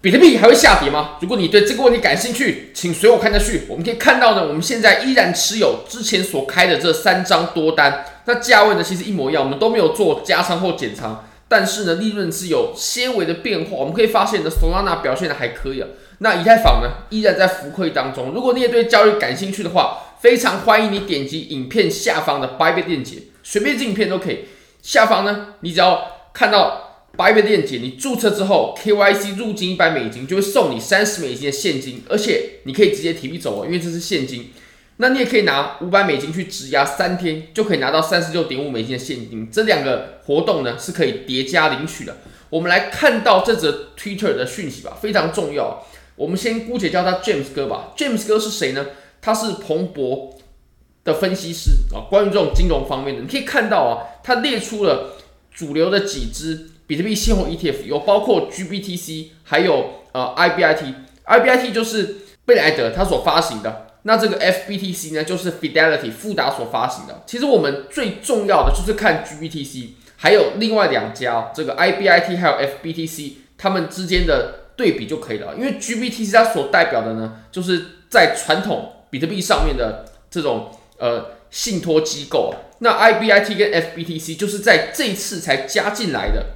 比特币还会下跌吗？如果你对这个问题感兴趣，请随我看下去。我们可以看到呢，我们现在依然持有之前所开的这三张多单，那价位呢其实一模一样，我们都没有做加仓或减仓，但是呢利润是有些微的变化。我们可以发现呢，Solana 表现的还可以啊。那以太坊呢依然在浮亏当中。如果你也对交易感兴趣的话，非常欢迎你点击影片下方的 Bybit 链接，随便进影片都可以。下方呢，你只要看到。八月的链接，你注册之后，KYC 入金一百美金就会送你三十美金的现金，而且你可以直接提币走哦，因为这是现金。那你也可以拿五百美金去质押三天，就可以拿到三十六点五美金的现金。这两个活动呢是可以叠加领取的。我们来看到这则 Twitter 的讯息吧，非常重要。我们先姑且叫他 James 哥吧。James 哥是谁呢？他是彭博的分析师啊，关于这种金融方面的，你可以看到啊，他列出了主流的几支。比特币现货 ETF 有包括 GBTC，还有呃 IBIT，IBIT 就是贝莱德他所发行的。那这个 FBTC 呢，就是 Fidelity 富达所发行的。其实我们最重要的就是看 GBTC，还有另外两家这个 IBIT 还有 FBTC，他们之间的对比就可以了。因为 GBTC 它所代表的呢，就是在传统比特币上面的这种呃信托机构。那 IBIT 跟 FBTC 就是在这次才加进来的。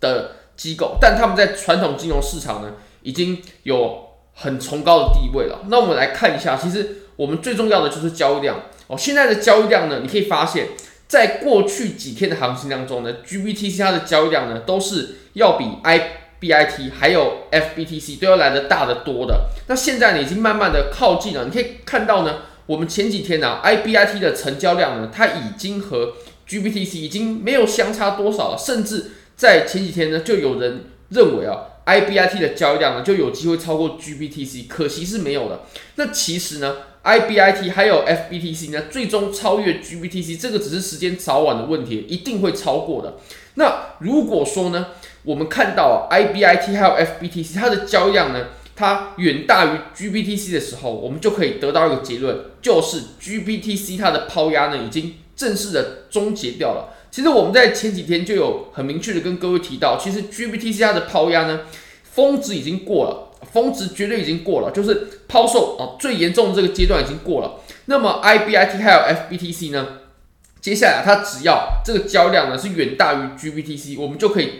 的机构，但他们在传统金融市场呢，已经有很崇高的地位了。那我们来看一下，其实我们最重要的就是交易量哦。现在的交易量呢，你可以发现，在过去几天的行情当中呢，GBTC 它的交易量呢，都是要比 IBIT 还有 FBTC 都要来得大得多的。那现在呢，已经慢慢的靠近了。你可以看到呢，我们前几天呢、啊，IBIT 的成交量呢，它已经和 GBTC 已经没有相差多少了，甚至。在前几天呢，就有人认为啊，IBIT 的交易量呢就有机会超过 GBTC，可惜是没有的。那其实呢，IBIT 还有 FBTC 呢，最终超越 GBTC，这个只是时间早晚的问题，一定会超过的。那如果说呢，我们看到啊，IBIT 还有 FBTC 它的交易量呢，它远大于 GBTC 的时候，我们就可以得到一个结论，就是 GBTC 它的抛压呢已经正式的终结掉了。其实我们在前几天就有很明确的跟各位提到，其实 GBTC 它的抛压呢，峰值已经过了，峰值绝对已经过了，就是抛售啊最严重的这个阶段已经过了。那么 IBIT 还有 FBTC 呢，接下来它只要这个交易量呢是远大于 GBTC，我们就可以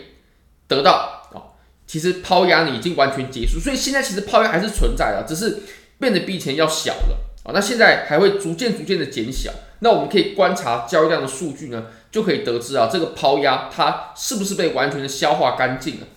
得到啊，其实抛压呢已经完全结束，所以现在其实抛压还是存在的，只是变得比以前要小了啊。那现在还会逐渐逐渐的减小。那我们可以观察交易量的数据呢，就可以得知啊，这个抛压它是不是被完全的消化干净了？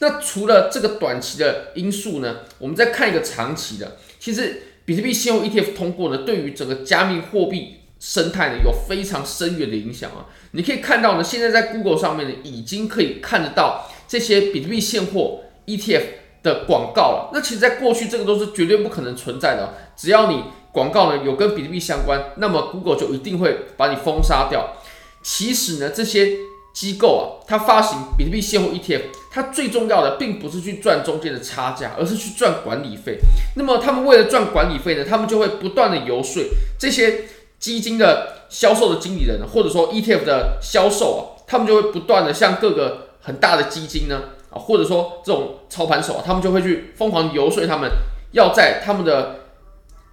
那除了这个短期的因素呢，我们再看一个长期的，其实比特币现货 ETF 通过呢，对于整个加密货币生态呢有非常深远的影响啊。你可以看到呢，现在在 Google 上面呢，已经可以看得到这些比特币现货 ETF 的广告了。那其实，在过去这个都是绝对不可能存在的，只要你。广告呢有跟比特币相关，那么 Google 就一定会把你封杀掉。其实呢，这些机构啊，它发行比特币现货 ETF，它最重要的并不是去赚中间的差价，而是去赚管理费。那么他们为了赚管理费呢，他们就会不断的游说这些基金的销售的经理人，或者说 ETF 的销售啊，他们就会不断的向各个很大的基金呢啊，或者说这种操盘手啊，他们就会去疯狂游说他们，要在他们的。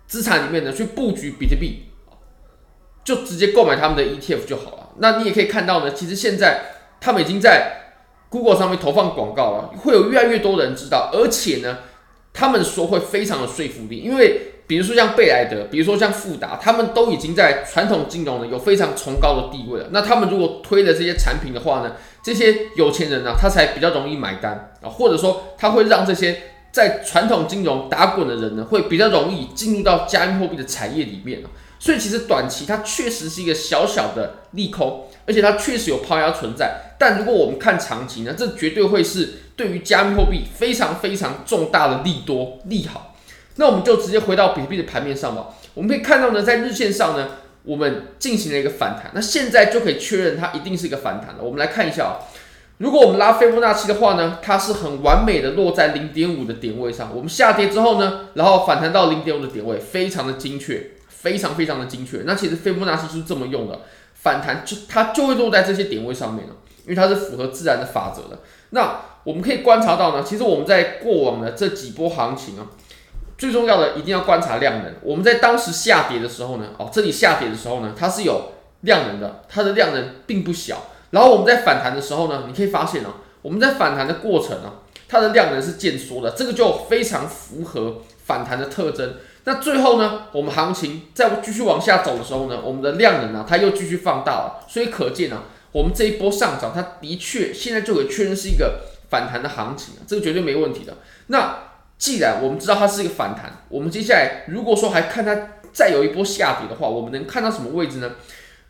资产里面呢，去布局比特币，就直接购买他们的 ETF 就好了。那你也可以看到呢，其实现在他们已经在 Google 上面投放广告了，会有越来越多人知道，而且呢，他们说会非常的说服力，因为比如说像贝莱德，比如说像富达，他们都已经在传统金融呢有非常崇高的地位了。那他们如果推的这些产品的话呢，这些有钱人呢，他才比较容易买单啊，或者说他会让这些。在传统金融打滚的人呢，会比较容易进入到加密货币的产业里面，所以其实短期它确实是一个小小的利空，而且它确实有抛压存在。但如果我们看长期呢，这绝对会是对于加密货币非常非常重大的利多利好。那我们就直接回到比特币的盘面上吧。我们可以看到呢，在日线上呢，我们进行了一个反弹，那现在就可以确认它一定是一个反弹了。我们来看一下啊。如果我们拉斐波那契的话呢，它是很完美的落在零点五的点位上。我们下跌之后呢，然后反弹到零点五的点位，非常的精确，非常非常的精确。那其实斐波那契是这么用的，反弹就它就会落在这些点位上面了，因为它是符合自然的法则的。那我们可以观察到呢，其实我们在过往的这几波行情啊，最重要的一定要观察量能。我们在当时下跌的时候呢，哦，这里下跌的时候呢，它是有量能的，它的量能并不小。然后我们在反弹的时候呢，你可以发现啊，我们在反弹的过程啊，它的量能是渐缩的，这个就非常符合反弹的特征。那最后呢，我们行情在继续往下走的时候呢，我们的量能啊，它又继续放大了。所以可见啊，我们这一波上涨，它的确现在就可以确认是一个反弹的行情啊，这个绝对没问题的。那既然我们知道它是一个反弹，我们接下来如果说还看它再有一波下跌的话，我们能看到什么位置呢？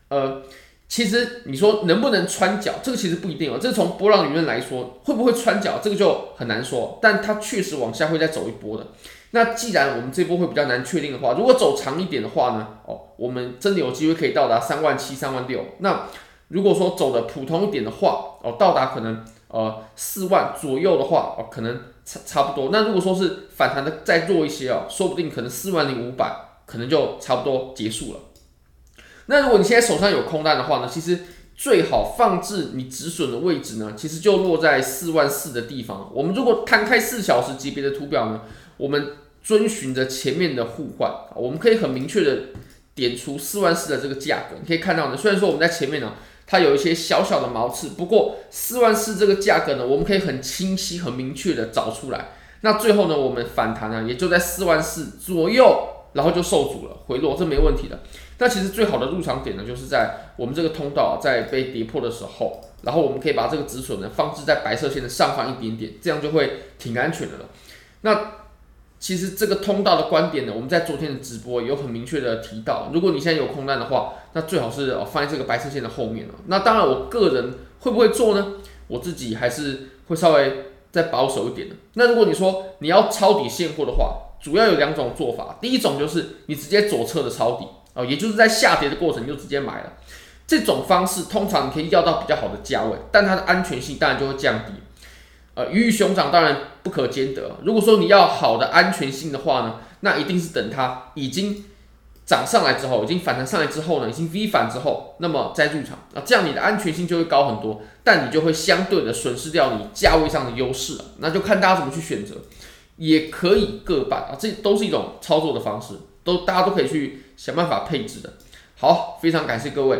呃，其实你说能不能穿脚，这个其实不一定哦。这从波浪理论来说，会不会穿脚，这个就很难说。但它确实往下会再走一波的。那既然我们这波会比较难确定的话，如果走长一点的话呢？哦，我们真的有机会可以到达三万七、三万六。那如果说走的普通一点的话，哦，到达可能呃四万左右的话，哦，可能差差不多。那如果说是反弹的再弱一些哦，说不定可能四万零五百，可能就差不多结束了。那如果你现在手上有空单的话呢，其实最好放置你止损的位置呢，其实就落在四万四的地方。我们如果摊开四小时级别的图表呢，我们遵循着前面的互换啊，我们可以很明确的点出四万四的这个价格。你可以看到呢，虽然说我们在前面呢，它有一些小小的毛刺，不过四万四这个价格呢，我们可以很清晰、很明确的找出来。那最后呢，我们反弹呢，也就在四万四左右，然后就受阻了，回落，这没问题的。那其实最好的入场点呢，就是在我们这个通道在被跌破的时候，然后我们可以把这个止损呢放置在白色线的上方一点点，这样就会挺安全的了。那其实这个通道的观点呢，我们在昨天的直播有很明确的提到。如果你现在有空单的话，那最好是放在这个白色线的后面哦。那当然，我个人会不会做呢？我自己还是会稍微再保守一点的。那如果你说你要抄底现货的话，主要有两种做法。第一种就是你直接左侧的抄底啊，也就是在下跌的过程就直接买了。这种方式通常你可以要到比较好的价位，但它的安全性当然就会降低。呃，鱼与熊掌当然不可兼得。如果说你要好的安全性的话呢，那一定是等它已经涨上来之后，已经反弹上来之后呢，已经 V 反之后，那么再入场啊，这样你的安全性就会高很多，但你就会相对的损失掉你价位上的优势了。那就看大家怎么去选择，也可以各半啊，这都是一种操作的方式，都大家都可以去想办法配置的。好，非常感谢各位。